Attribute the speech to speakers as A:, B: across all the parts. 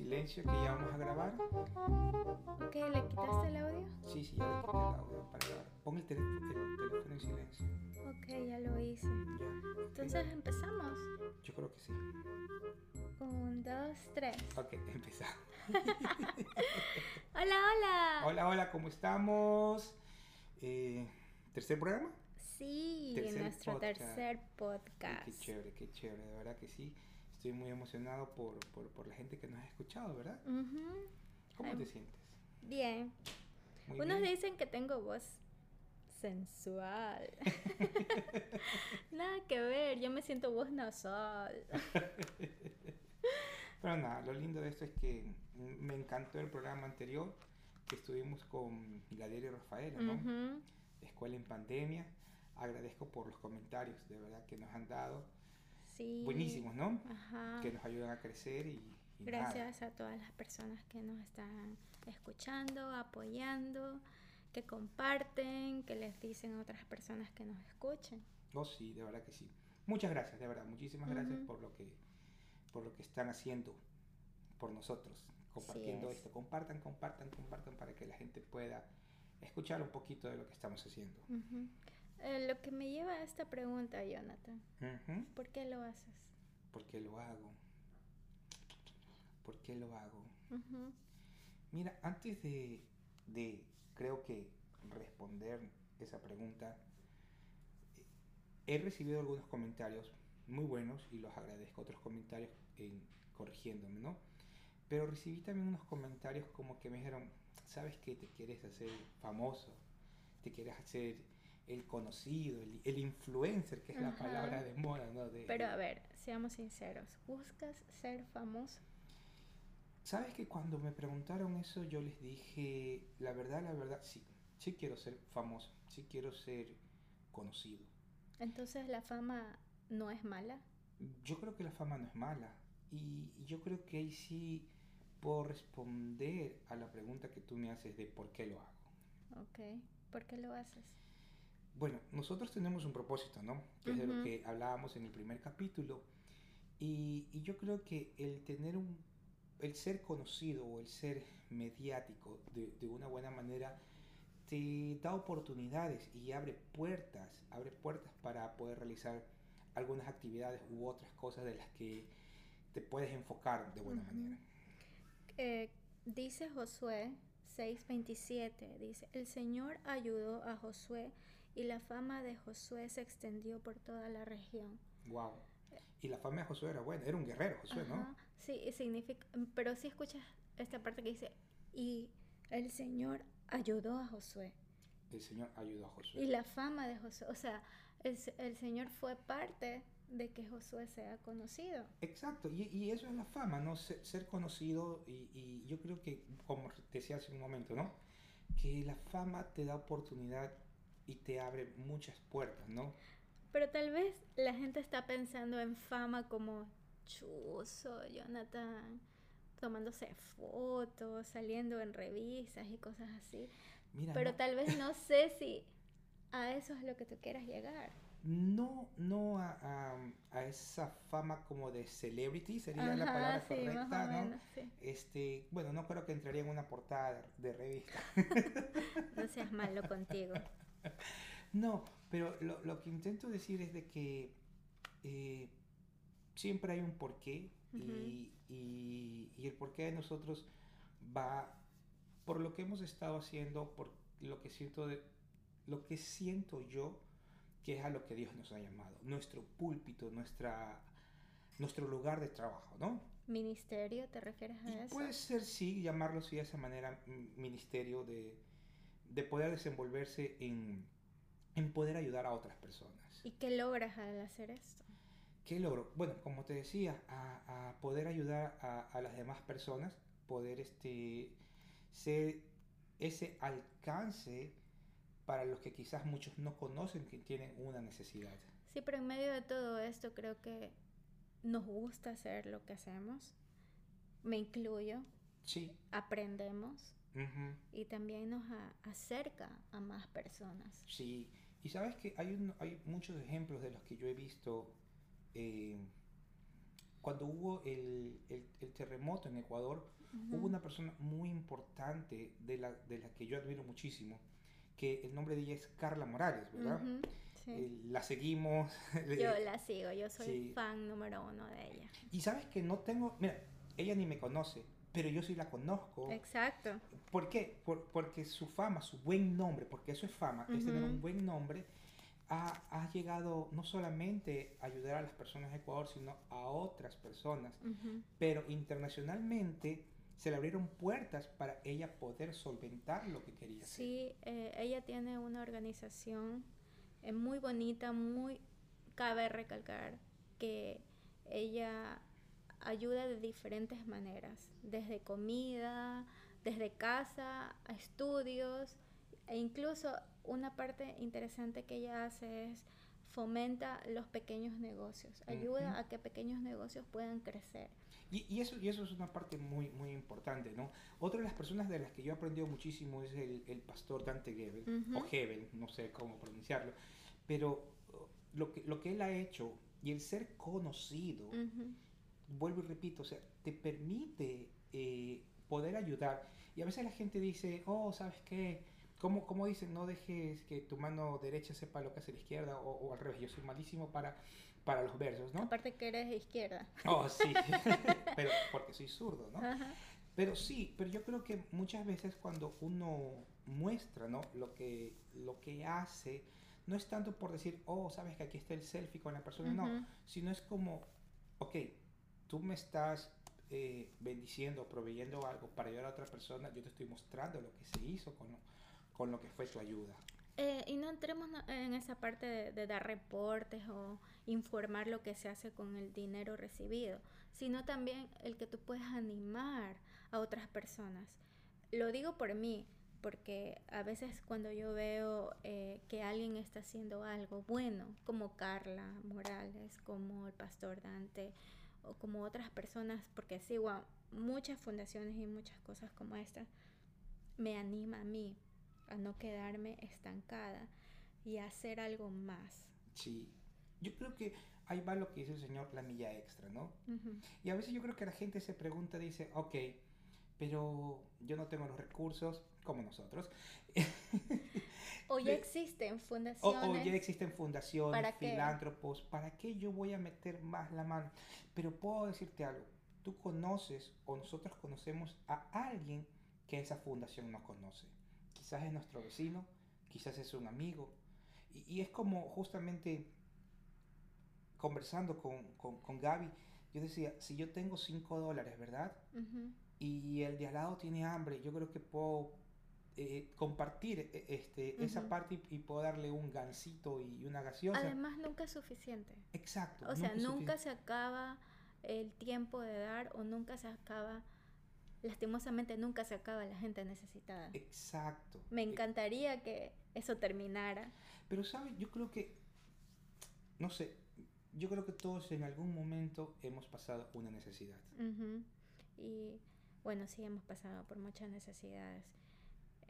A: Silencio, que ya vamos a grabar.
B: Ok, ¿le quitaste el audio?
A: Sí, sí, ya le quité el audio para grabar. Pon el, teléfono, el teléfono en silencio.
B: Ok, ya lo hice.
A: Ya.
B: Entonces empezamos.
A: Yo creo que sí.
B: Un, dos, tres.
A: Ok, empezamos.
B: Hola, hola.
A: Hola, hola, ¿cómo estamos? Eh, ¿Tercer programa?
B: Sí,
A: Tercer
B: nuestro
A: podcast.
B: tercer
A: Ay,
B: podcast.
A: Qué chévere, qué chévere, de verdad que sí. Estoy muy emocionado por, por, por la gente que nos ha escuchado, ¿verdad?
B: Ujú,
A: ¿Cómo
B: Ay.
A: te sientes?
B: Bien.
A: Muy
B: Unos
A: bien.
B: dicen que tengo voz sensual. Nada que ver, yo me siento voz nasal.
A: Pero nada, lo lindo de esto es que me encantó el programa anterior que estuvimos con Gadiel y Rafaela, ¿no?
B: Ujú,
A: Escuela en Pandemia. Agradezco por los comentarios, de verdad, que nos han dado.
B: Sí.
A: Buenísimos, ¿no?
B: Ajá.
A: Que nos ayudan a crecer y, y nada.
B: Gracias a todas las personas que nos están escuchando, apoyando, que comparten, que les dicen a otras personas que nos escuchen.
A: Oh, sí, de verdad que sí. Muchas gracias, de verdad. Muchísimas gracias
B: Ujú.
A: por lo que por lo que están haciendo por nosotros, compartiendo
B: es.
A: esto. Compartan, compartan, compartan para que la gente pueda escuchar un poquito de lo que estamos haciendo.
B: Ujú. Eh, lo que me lleva a esta pregunta, Jonathan. ¿por qué lo haces?
A: ¿Por qué lo hago? ¿Por qué lo hago? Mira, antes de, de creo que responder esa pregunta, he recibido algunos comentarios muy buenos y los agradezco, otros comentarios en, corrigiéndome, ¿no? Pero recibí también unos comentarios como que me dijeron, ¿sabes qué? Te quieres hacer famoso, te quieres hacer el conocido, el, el influencer, que es la
B: Ajá.
A: palabra de moda, ¿no? De-
B: Pero a ver, seamos sinceros, ¿buscas ser famoso?
A: ¿Sabes que cuando me preguntaron eso yo les dije, la verdad, la verdad, sí, sí quiero ser famoso, sí quiero ser conocido.
B: Entonces la fama no es mala.
A: Yo creo que la fama no es mala y yo creo que ahí sí puedo responder a la pregunta que tú me haces de por qué lo hago.
B: Ok, ¿por qué lo haces?
A: Bueno, nosotros tenemos un propósito, ¿no? Que es de lo que hablábamos en el primer capítulo. Y, y yo creo que el tener un, el ser conocido o el ser mediático de, de una buena manera te da oportunidades y abre puertas, abre puertas para poder realizar algunas actividades u otras cosas de las que te puedes enfocar de buena
B: Ujú.
A: manera.
B: Eh, dice Josué 6:27, dice, el Señor ayudó a Josué y la fama de Josué se extendió por toda la región.
A: Wow. Y la fama de Josué era buena, era un guerrero Josué, ¿no?
B: Ajá, Sí, y significa, pero si escuchas esta parte que dice, y el Señor ayudó a Josué.
A: El Señor ayudó a Josué.
B: Y la fama de Josué, o sea, el, el Señor fue parte de que Josué sea conocido.
A: Exacto, y, y eso es la fama, ¿no? Ser, ser conocido y, y yo creo que, como decía hace un momento, ¿no? Que la fama te da oportunidad y te abre muchas puertas, ¿no?
B: Pero tal vez la gente está pensando en fama como Chuzo, Jonathan, tomándose fotos, saliendo en revistas y cosas así.
A: Mira,
B: Pero
A: no,
B: tal vez no sé si a eso es lo que tú quieras llegar.
A: no, no a, a- a esa fama como de celebrity, sería la palabra
B: sí,
A: correcta, ¿no?
B: menos, sí.
A: Este, bueno, no creo que entraría en una portada de revista.
B: No seas malo contigo.
A: No, pero lo, lo que intento decir es de que eh, siempre hay un porqué y, y- y el porqué de nosotros va por lo que hemos estado haciendo, por lo que siento de, lo que siento yo que es a lo que Dios nos ha llamado, nuestro púlpito, nuestra nuestro lugar de trabajo, ¿no?
B: ¿Ministerio te refieres
A: Y
B: a eso?
A: puede ser, sí, llamarlo así de esa manera, ministerio de, de poder desenvolverse en, en poder ayudar a otras personas.
B: ¿Y qué logras al hacer esto?
A: ¿Qué logro? Bueno, como te decía, a, a poder ayudar a, a las demás personas, poder este, ser ese alcance para los que quizás muchos no conocen que tienen una necesidad.
B: Sí, pero en medio de todo esto creo que nos gusta hacer lo que hacemos. Me incluyo,
A: Sí.
B: aprendemos
A: ujú.
B: y también nos a- acerca a más personas.
A: Sí, y sabes que hay, un- hay muchos ejemplos de los que yo he visto eh, cuando hubo el, el, el terremoto en Ecuador,
B: Ujú.
A: hubo una persona muy importante de la, de la que yo admiro muchísimo, que el nombre de ella es Carla Morales, ¿verdad?
B: Ujú, sí.
A: Eh, la seguimos.
B: Yo la sigo, yo soy
A: Sí.
B: fan número uno de ella.
A: Y sabes que no tengo, mira, ella ni me conoce, pero yo sí la conozco.
B: Exacto.
A: ¿Por qué? Por- porque su fama, su buen nombre, porque eso es fama, es tener un buen nombre, ha, ha llegado no solamente a ayudar a las personas de Ecuador, sino a otras personas. Pero internacionalmente se le abrieron puertas para ella poder solventar lo que quería hacer.
B: Sí, eh, ella tiene una organización eh, muy bonita, muy... Cabe recalcar que ella ayuda de diferentes maneras, desde comida, desde casa, a estudios, e incluso una parte interesante que ella hace es fomenta los pequeños negocios, ayuda
A: Ujú.
B: a que pequeños negocios puedan crecer.
A: Y, y eso, y eso es una parte muy, muy importante, ¿no? Otra de las personas de las que yo he aprendido muchísimo es el, el pastor Dante Gebel,
B: Ujú.
A: o Hebel, no sé cómo pronunciarlo, pero uh, lo que, lo que él ha hecho y el ser conocido,
B: Ujú.
A: Vuelvo y repito, o sea, te permite eh, poder ayudar. Y a veces la gente dice, oh, ¿sabes qué? ¿Cómo, cómo dicen? No dejes que tu mano derecha sepa lo que hace la izquierda, o, o al revés, yo soy malísimo para, para los versos, ¿no?
B: Aparte que eres izquierda.
A: Oh, sí, pero porque soy zurdo, ¿no?
B: Ajá.
A: Pero sí, pero yo creo que muchas veces cuando uno muestra, ¿no? Lo que, lo que hace, no es tanto por decir, oh, sabes que aquí está el selfie con la persona, no,
B: Ujú.
A: sino es como, ok, tú me estás eh, bendiciendo, proveyendo algo para ayudar a otra persona, yo te estoy mostrando lo que se hizo con lo, con lo que fue tu ayuda.
B: Eh, y no entremos en esa parte de, de dar reportes o informar lo que se hace con el dinero recibido, sino también el que tú puedes animar a otras personas. Lo digo por mí, porque a veces cuando yo veo eh, que alguien está haciendo algo bueno, como Carla Morales, como el pastor Dante, o como otras personas, porque sigo a muchas fundaciones y muchas cosas como esta, me anima a mí a no quedarme estancada y a hacer algo más.
A: Sí, yo creo que ahí va lo que dice el Señor, la milla extra, ¿no? Y a veces yo creo que la gente se pregunta, dice, ok, pero yo no tengo los recursos como nosotros.
B: O ya
A: De-
B: existen
A: O,
B: fundaciones.
A: o ya existen fundaciones,
B: ¿Para qué?
A: filántropos, ¿para qué yo voy a meter más la mano? Pero puedo decirte algo, tú conoces o nosotros conocemos a alguien que esa fundación no conoce. Quizás es nuestro vecino, quizás es un amigo. Y, y es como justamente conversando con, con, con Gaby, yo decía, si yo tengo 5 dólares, ¿verdad? Y el de al lado tiene hambre, yo creo que puedo eh, compartir eh, este, esa parte y, y puedo darle un gansito y una gaseosa.
B: Además, nunca es suficiente.
A: Exacto.
B: O sea, nunca se acaba el tiempo de dar o nunca se acaba, lastimosamente, nunca se acaba la gente necesitada.
A: Exacto.
B: Me
A: Eh,
B: encantaría que eso terminara.
A: Pero, ¿sabes? Yo creo que, no sé, yo creo que todos en algún momento hemos pasado una necesidad.
B: Y bueno, sí hemos pasado por muchas necesidades,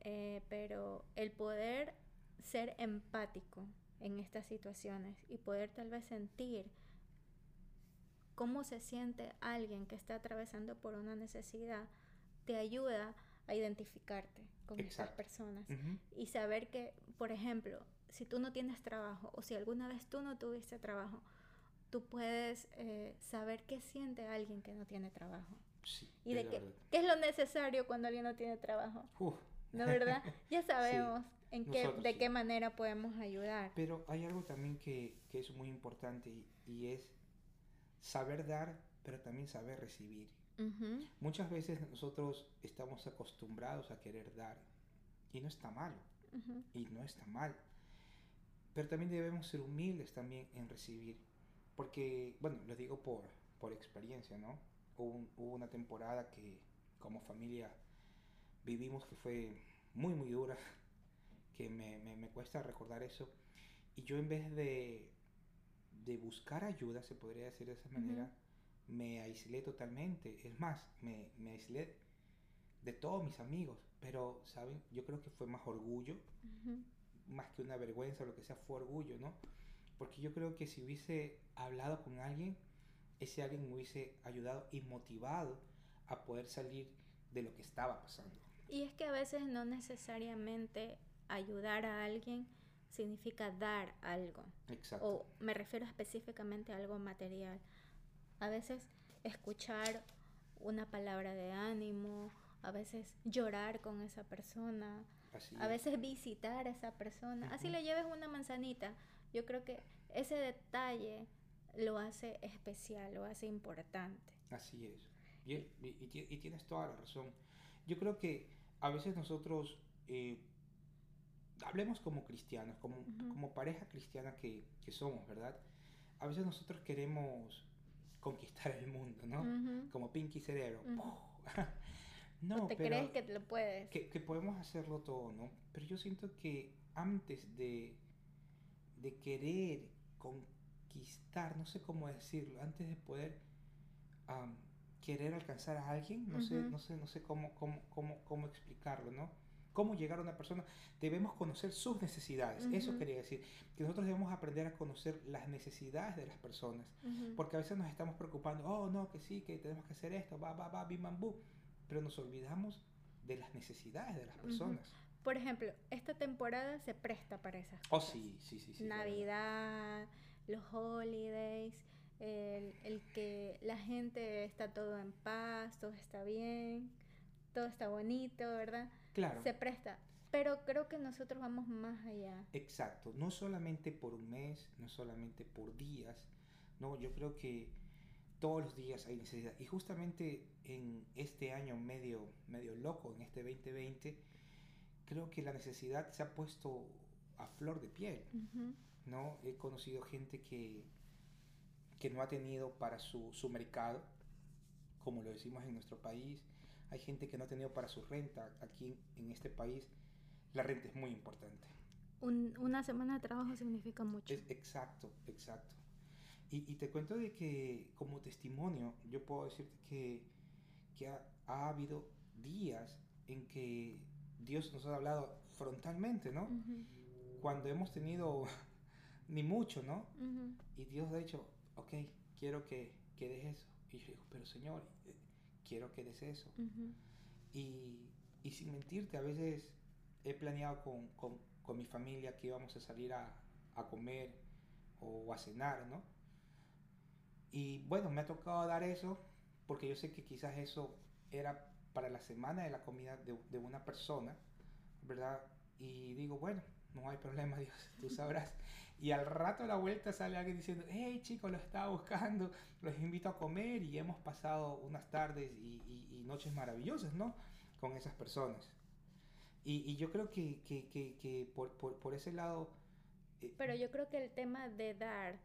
B: Eh, pero el poder ser empático en estas situaciones y poder tal vez sentir cómo se siente alguien que está atravesando por una necesidad, te ayuda a identificarte con estas personas y saber que, por ejemplo, si tú no tienes trabajo o si alguna vez tú no tuviste trabajo, tú puedes eh, saber qué siente alguien que no tiene trabajo.
A: Sí,
B: Y de qué, qué es lo necesario cuando alguien no tiene trabajo.
A: Uf.
B: ¿No verdad? Ya sabemos en qué,
A: nosotros
B: de
A: sí.
B: qué manera podemos ayudar.
A: Pero hay algo también que, que es muy importante y, y es saber dar, pero también saber recibir.
B: Ujú,
A: Muchas veces nosotros estamos acostumbrados a querer dar y no está malo,
B: ujú,
A: y no está mal. Pero también debemos ser humildes también en recibir, porque, bueno, lo digo por, por experiencia, ¿no? Hubo, un- hubo una temporada que como familia vivimos que fue muy, muy dura, que me, me, me cuesta recordar eso, y yo en vez de, de buscar ayuda, se podría decir de esa manera, me aislé totalmente. Es más, me, me aislé de todos mis amigos. Pero, ¿saben? Yo creo que fue más orgullo, más que una vergüenza o lo que sea, fue orgullo, ¿no? Porque yo creo que si hubiese hablado con alguien, ese alguien me hubiese ayudado y motivado a poder salir de lo que estaba pasando.
B: Y es que a veces no necesariamente ayudar a alguien significa dar algo.
A: Exacto.
B: O me refiero específicamente a algo material. A veces escuchar una palabra de ánimo, a veces llorar con esa persona,
A: Así
B: a
A: es.
B: veces visitar a esa persona. Así le lleves una manzanita. Yo creo que ese detalle lo hace especial, lo hace importante.
A: Así es. Y tienes toda la razón. Yo creo que a veces nosotros, eh, hablemos como cristianos, como,
B: Ujú.
A: como pareja cristiana que, que somos, ¿verdad? A veces nosotros queremos conquistar el mundo, ¿no?
B: Ujú.
A: Como Pinky Cerebro.
B: Ujú.
A: no,
B: ¿O te
A: pero
B: crees que te lo puedes?
A: que, que podemos hacerlo todo, ¿no? Pero yo siento que antes de, de querer conquistar, no sé cómo decirlo, antes de poder am, querer alcanzar a alguien, no sé,
B: Ujú.
A: no sé, no sé cómo, cómo, cómo, cómo explicarlo, ¿no? Cómo llegar a una persona, debemos conocer sus necesidades, eso
B: Ujú.
A: quería decir, que nosotros debemos aprender a conocer las necesidades de las personas,
B: Ujú.
A: porque a veces nos estamos preocupando, oh, no, que sí, que tenemos que hacer esto, va, va, va, bim, bam, bú. Pero nos olvidamos de las necesidades de las personas.
B: Por ejemplo, esta temporada se presta para esas
A: Oh,
B: cosas.
A: sí, sí, sí. sí verdad.
B: Navidad, los holidays, el, el que la gente está todo en paz, todo está bien, todo está bonito, ¿verdad?
A: Claro,
B: Se presta. Pero creo que nosotros vamos más allá.
A: exacto. No solamente por un mes, no solamente por días. No, yo creo que todos los días hay necesidad. Y justamente en este año medio, medio loco, en este 2020, creo que la necesidad se ha puesto a flor de piel. ¿no? He conocido gente que, que no ha tenido para su, su mercado, como lo decimos en nuestro país. Hay gente que no ha tenido para su renta. Aquí en este país la renta es muy importante.
B: Un- una semana de trabajo significa mucho.
A: Es exacto, exacto. Y, y te cuento de que como testimonio, yo puedo decirte que, que ha, ha habido días en que Dios nos ha hablado frontalmente, ¿no?
B: Ujú,
A: Cuando hemos tenido ni mucho, ¿no?
B: ujú.
A: Y Dios ha dicho, ok, quiero que, que des eso. Y yo digo, pero Señor, eh, quiero que des eso. Y sin mentirte, a veces he planeado con, con, con mi familia que íbamos a salir a, a comer o a cenar, ¿no? Y bueno, me ha tocado dar eso porque yo sé que quizás eso era para la semana de la comida de, de una persona, ¿verdad? Y digo, bueno, no hay problema, Dios, tú sabrás. Y al rato a la vuelta sale alguien diciendo, hey chicos, lo estaba buscando, los invito a comer y hemos pasado unas tardes y, y- y noches maravillosas, ¿no? Con esas personas. Y, y yo creo que, que, que, que por, por, por ese lado... eh,
B: Pero yo creo que el tema de dar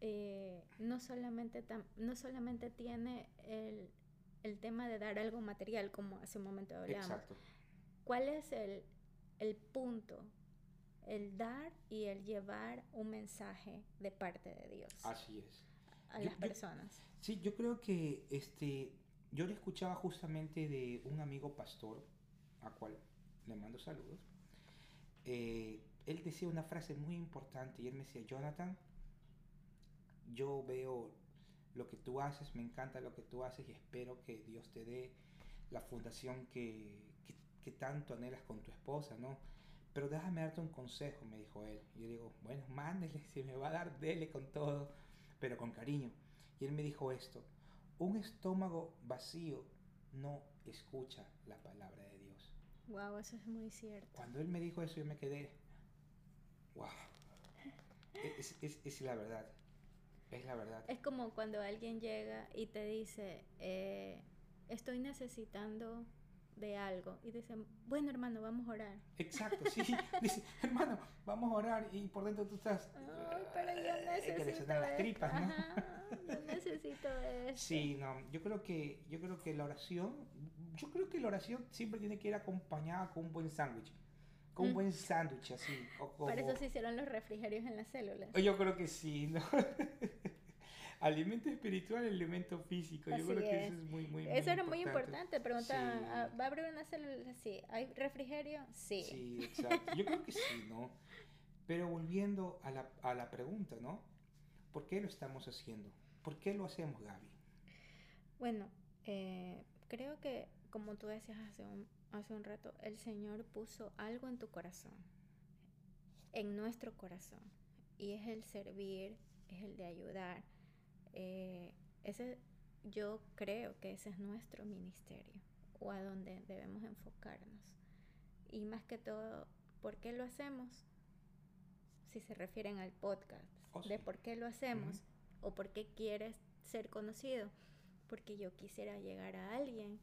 B: eh, no, solamente tam- no solamente tiene el, el tema de dar algo material, como hace un momento hablábamos.
A: Exacto.
B: ¿Cuál es el, el punto? El dar y el llevar un mensaje de parte de Dios
A: Así es.
B: a
A: yo-
B: las
A: yo-
B: personas.
A: Sí, yo creo que este, yo le escuchaba justamente de un amigo pastor, a cual le mando saludos. Eh, él decía una frase muy importante y él me decía, Jonathan, yo veo lo que tú haces, me encanta lo que tú haces y espero que Dios te dé la fundación que, que, que tanto anhelas con tu esposa, ¿no? Pero déjame darte un consejo, me dijo él. Y yo digo, bueno, mándele, si me va a dar, dele con todo, pero con cariño. Y él me dijo esto, un estómago vacío no escucha la palabra de Dios.
B: Wow, eso es muy cierto.
A: Cuando él me dijo eso, yo me quedé, wow, es, es, es la verdad, es la verdad.
B: Es como cuando alguien llega y te dice, eh, estoy necesitando de algo. Y dicen, bueno hermano, vamos a orar.
A: Exacto, sí, dice, hermano, vamos a orar y por dentro tú estás...
B: Ay, pero yo
A: "Ay, que le
B: necesito
A: suenan las
B: esto".
A: tripas, ¿no?
B: Ajá, yo necesito esto.
A: Sí, no, yo creo que yo creo que la oración, yo creo que la oración siempre tiene que ir acompañada con un buen sándwich, con un
B: Mm.
A: buen sándwich así, o como-
B: Para eso se hicieron los refrigerios en las células.
A: Yo creo que sí, ¿no? alimento espiritual, alimento físico. Yo creo que
B: es.
A: eso es muy, muy,
B: Eso era muy importante. Preguntaban,
A: Sí.
B: ah, ¿va a abrir una célula? Sí. ¿Hay refrigerio? Sí.
A: Sí, exacto. Yo creo que sí, ¿no? Pero volviendo a la, a la pregunta, ¿no? ¿Por qué lo estamos haciendo? ¿Por qué lo hacemos, Gaby?
B: Bueno, eh, creo que como tú decías hace un, hace un rato, el Señor puso algo en tu corazón, en nuestro corazón, y es el servir, es el de ayudar. Eh, ese, yo creo que ese es nuestro ministerio o a donde debemos enfocarnos. Y más que todo, ¿por qué lo hacemos? Si se refieren al podcast,
A: Oh,
B: de por qué lo hacemos o por qué quieres ser conocido. Porque yo quisiera llegar a alguien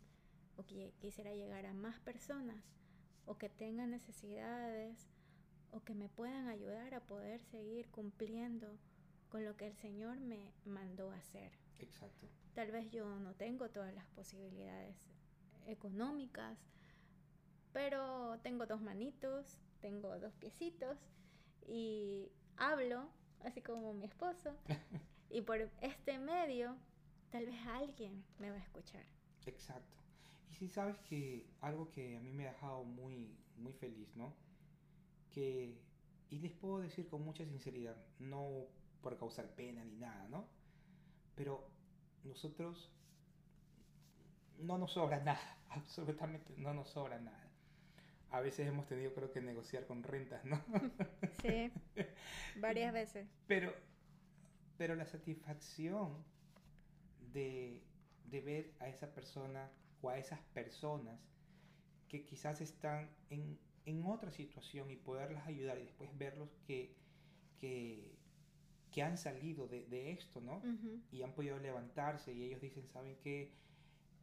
B: o que quisiera llegar a más personas o que tengan necesidades o que me puedan ayudar a poder seguir cumpliendo con lo que el Señor me mandó a hacer.
A: Exacto.
B: Tal vez yo no tengo todas las posibilidades económicas, pero tengo dos manitos, tengo dos piecitos y hablo, así como mi esposo, y por este medio tal vez alguien me va a escuchar.
A: Exacto. Y si sabes que algo que a mí me ha dejado muy, muy feliz, ¿no? Que, y les puedo decir con mucha sinceridad, no por causar pena ni nada, ¿no? Pero nosotros no nos sobra nada, absolutamente no nos sobra nada. A veces hemos tenido creo que negociar con rentas, ¿no?
B: Sí, varias veces.
A: Pero, pero la satisfacción de, de ver a esa persona o a esas personas que quizás están en, en otra situación y poderlas ayudar y después verlos que, que, que han salido de, de esto, ¿no? Y han podido levantarse y ellos dicen, ¿saben qué?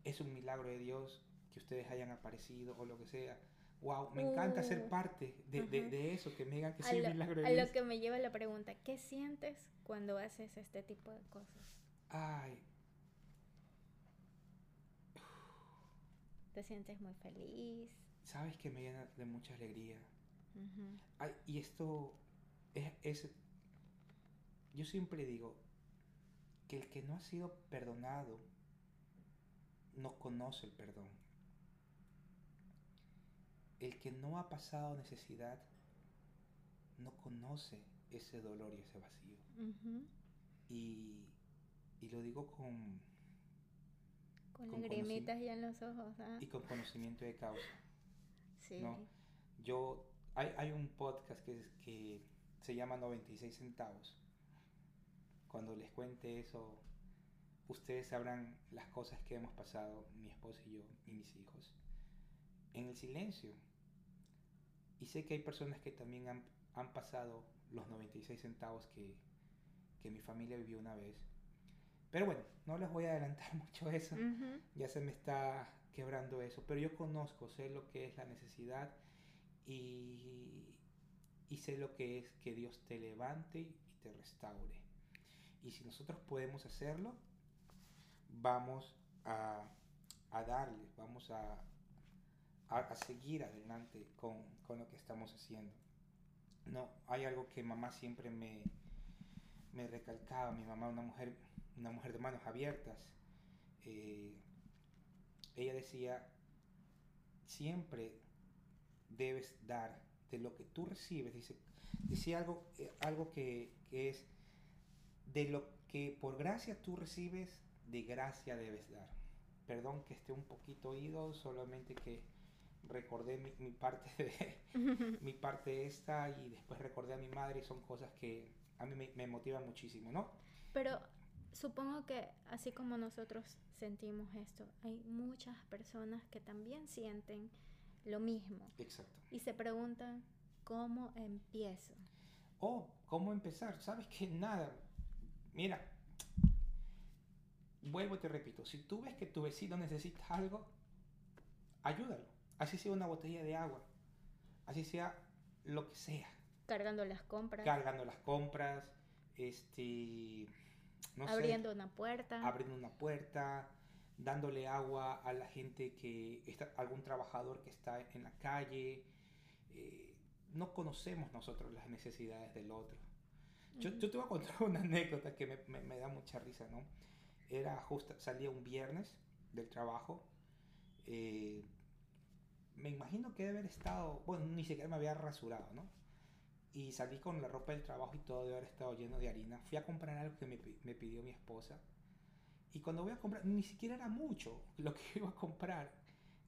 A: Es un milagro de Dios que ustedes hayan aparecido o lo que sea. Wow, me encanta ser
B: Uh,
A: parte de, de- eso, que me digan que sí,
B: lo,
A: un milagro de
B: a
A: Dios.
B: lo que me lleva la pregunta, ¿qué sientes cuando haces este tipo de cosas?
A: Ay,
B: ¿Te sientes muy feliz?
A: sabes que me llena de mucha alegría. Ay, y esto es, es- Yo siempre digo que el que no ha sido perdonado no conoce el perdón. El que no ha pasado necesidad no conoce ese dolor y ese vacío. Y, y lo digo con,
B: Con
A: Con
B: lagrimitas ya en los ojos, ¿ah?
A: y con conocimiento de causa.
B: Sí.
A: no. Yo, hay, hay un podcast que, es- que se llama 96 centavos. Cuando les cuente eso, ustedes sabrán las cosas que hemos pasado, mi esposa y yo y mis hijos, en el silencio. Y sé que hay personas que también han, han pasado los 96 centavos que, que mi familia vivió una vez. Pero bueno, no les voy a adelantar mucho eso ya se me está quebrando eso, pero yo conozco, sé lo que es la necesidad y, y sé lo que es que Dios te levante y te restaure. Y si nosotros podemos hacerlo, vamos a, a darle, vamos a, a, seguir adelante con, con lo que estamos haciendo. No, hay algo que mamá siempre me, me recalcaba, mi mamá, una mujer, una mujer de manos abiertas, eh, ella decía, siempre debes dar de lo que tú recibes. Dice, decía algo, eh, algo que, que es, de lo que por gracia tú recibes, de gracia debes dar. Perdón que esté un poquito oído, solamente que recordé mi, mi parte de mi parte esta y después recordé a mi madre y son cosas que a mí me, me motivan muchísimo, ¿no?
B: Pero supongo que así como nosotros sentimos esto, hay muchas personas que también sienten lo mismo
A: Exacto.
B: y se preguntan cómo empiezo.
A: Oh, ¿cómo empezar? ¿Sabes que Nada. Mira, vuelvo y te repito, si tú ves que tu vecino necesita algo, ayúdalo. Así sea una botella de agua, así sea lo que sea.
B: Cargando las compras,
A: Cargando las compras, este, no sé,
B: abriendo una puerta.
A: abriendo una puerta, dándole agua a la gente que está, algún trabajador que está en la calle. eh, no conocemos nosotros las necesidades del otro. Yo, yo te voy a contar una anécdota que me, me- me da mucha risa, ¿no? Era justo, salía un viernes del trabajo. eh, me imagino que debe haber estado, bueno, ni siquiera me había rasurado, ¿no? y salí con la ropa del trabajo y todo de haber estado lleno de harina. Fui a comprar algo que me, me pidió mi esposa. Y cuando voy a comprar, ni siquiera era mucho. Lo que iba a comprar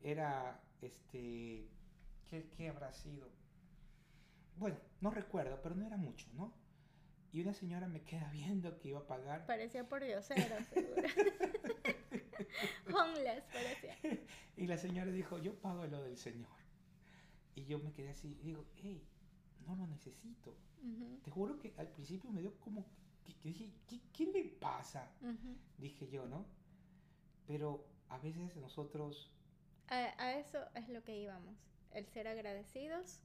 A: era, este, ¿qué, qué habrá sido? Bueno, no recuerdo, pero no era mucho, ¿no? Y una señora me queda viendo que iba a pagar.
B: Parecía por diosero, seguro. Homeless parecía.
A: Y la señora dijo, yo pago lo del Señor. Y yo me quedé así, y digo, hey, no lo necesito.
B: Ujú,
A: Te juro que al principio me dio como, que, que dije, ¿qué, qué le pasa?
B: ujú.
A: Dije yo, ¿no? Pero a veces nosotros,
B: A, a eso es lo que íbamos, el ser agradecidos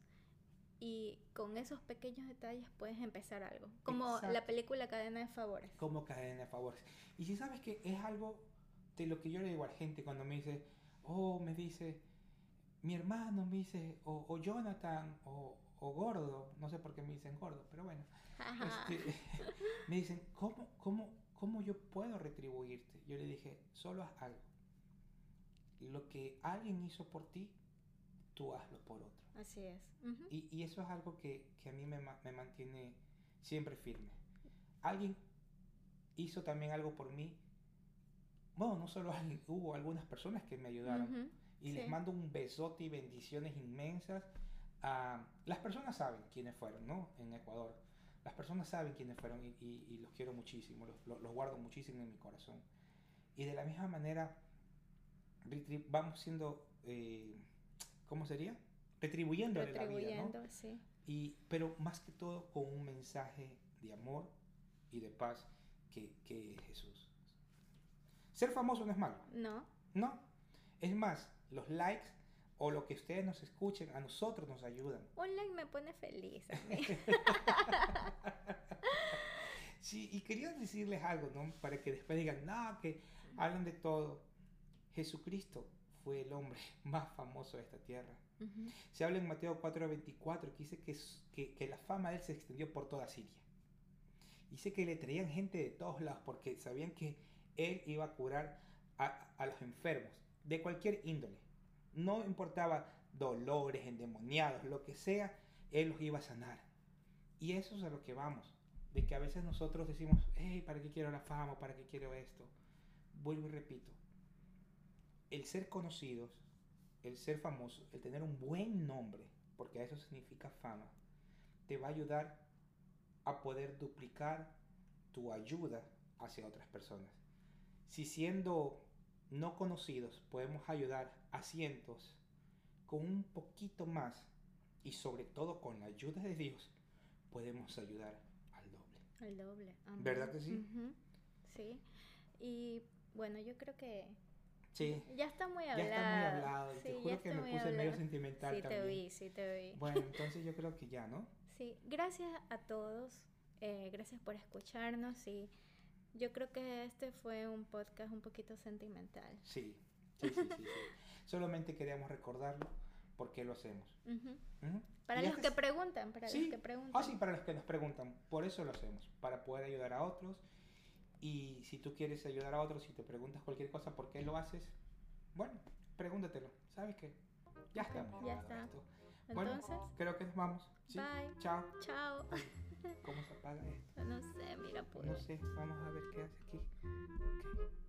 B: y con esos pequeños detalles puedes empezar algo. Como la
A: Exacto.
B: película Cadena de Favores.
A: como cadena de favores. Y si sabes que es algo de lo que yo le digo a la gente cuando me dice, oh, me dice, mi hermano me dice, o, o Jonathan, o, o gordo, no sé por qué me dicen gordo, pero bueno, este, me dicen, ¿cómo, cómo, ¿cómo yo puedo retribuirte? Yo le dije, solo haz algo. Lo que alguien hizo por ti, tú hazlo por otro.
B: Así es. Ujú.
A: Y, y eso es algo que, que a mí me, me mantiene siempre firme. Alguien hizo también algo por mí. Bueno, no solo alguien, hubo algunas personas que me ayudaron.
B: Ujú,
A: Y les
B: sí.
A: mando un besote y bendiciones inmensas. a las personas saben quiénes fueron, ¿no? En Ecuador. Las personas saben quiénes fueron y, y- y los quiero muchísimo, los, los- los guardo muchísimo en mi corazón. Y de la misma manera, vamos siendo, eh, ¿cómo sería? Retribuyéndole la vida, ¿no?
B: Retribuyendo, sí.
A: Y, pero más que todo con un mensaje de amor y de paz que, que es Jesús. Ser famoso no es malo,
B: No,
A: no. Es más, los likes o lo que ustedes nos escuchen a nosotros nos ayudan.
B: un like me pone feliz a mí.
A: Sí, y quería decirles algo, ¿no? Para que después digan, no, que hablan de todo. Jesucristo fue el hombre más famoso de esta tierra. Se habla en Mateo 4:24 que dice que, que, que la fama de él se extendió por toda Siria. Dice que le traían gente de todos lados porque sabían que él iba a curar a, a los enfermos de cualquier índole. No importaba dolores, endemoniados, lo que sea, él los iba a sanar. Y eso es a lo que vamos. De que a veces nosotros decimos, hey, ¿para qué quiero la fama? ¿Para qué quiero esto? Vuelvo y repito. El ser conocidos el ser famoso, el tener un buen nombre, porque eso significa fama, te va a ayudar a poder duplicar tu ayuda hacia otras personas. Si siendo no conocidos podemos ayudar a cientos con un poquito más y sobre todo con la ayuda de Dios, podemos ayudar al doble.
B: El doble. amén.
A: ¿Verdad que sí?
B: Sí. Y bueno, yo creo que
A: Sí,
B: ya está muy
A: ya
B: hablado.
A: está muy hablado
B: Sí,
A: te
B: ya
A: juro que me puse medio
B: hablado.
A: sentimental
B: Sí,
A: también.
B: te vi, sí, te vi.
A: Bueno, entonces yo creo que ya, ¿no?
B: Sí, gracias a todos. eh, gracias por escucharnos y yo creo que este fue un podcast un poquito sentimental.
A: Sí, sí, sí, sí, sí. Solamente queríamos recordarlo porque lo hacemos.
B: Ujú.
A: Ujú.
B: Para
A: Y
B: los
A: este
B: que preguntan, para
A: Sí.
B: los que preguntan.
A: Ah, sí, para los que nos preguntan. Por eso lo hacemos, para poder ayudar a otros. Y si tú quieres ayudar a otros y te preguntas cualquier cosa, ¿por qué lo haces? Bueno, pregúntatelo. ¿Sabes qué? Ya estamos.
B: ya está.
A: esto. Bueno,
B: Entonces,
A: creo que nos vamos. ¿sí?
B: Bye.
A: Chao.
B: chao.
A: ¿Cómo se apaga esto?
B: No sé, mira, pues.
A: No sé. Vamos a ver qué hace aquí. Ok.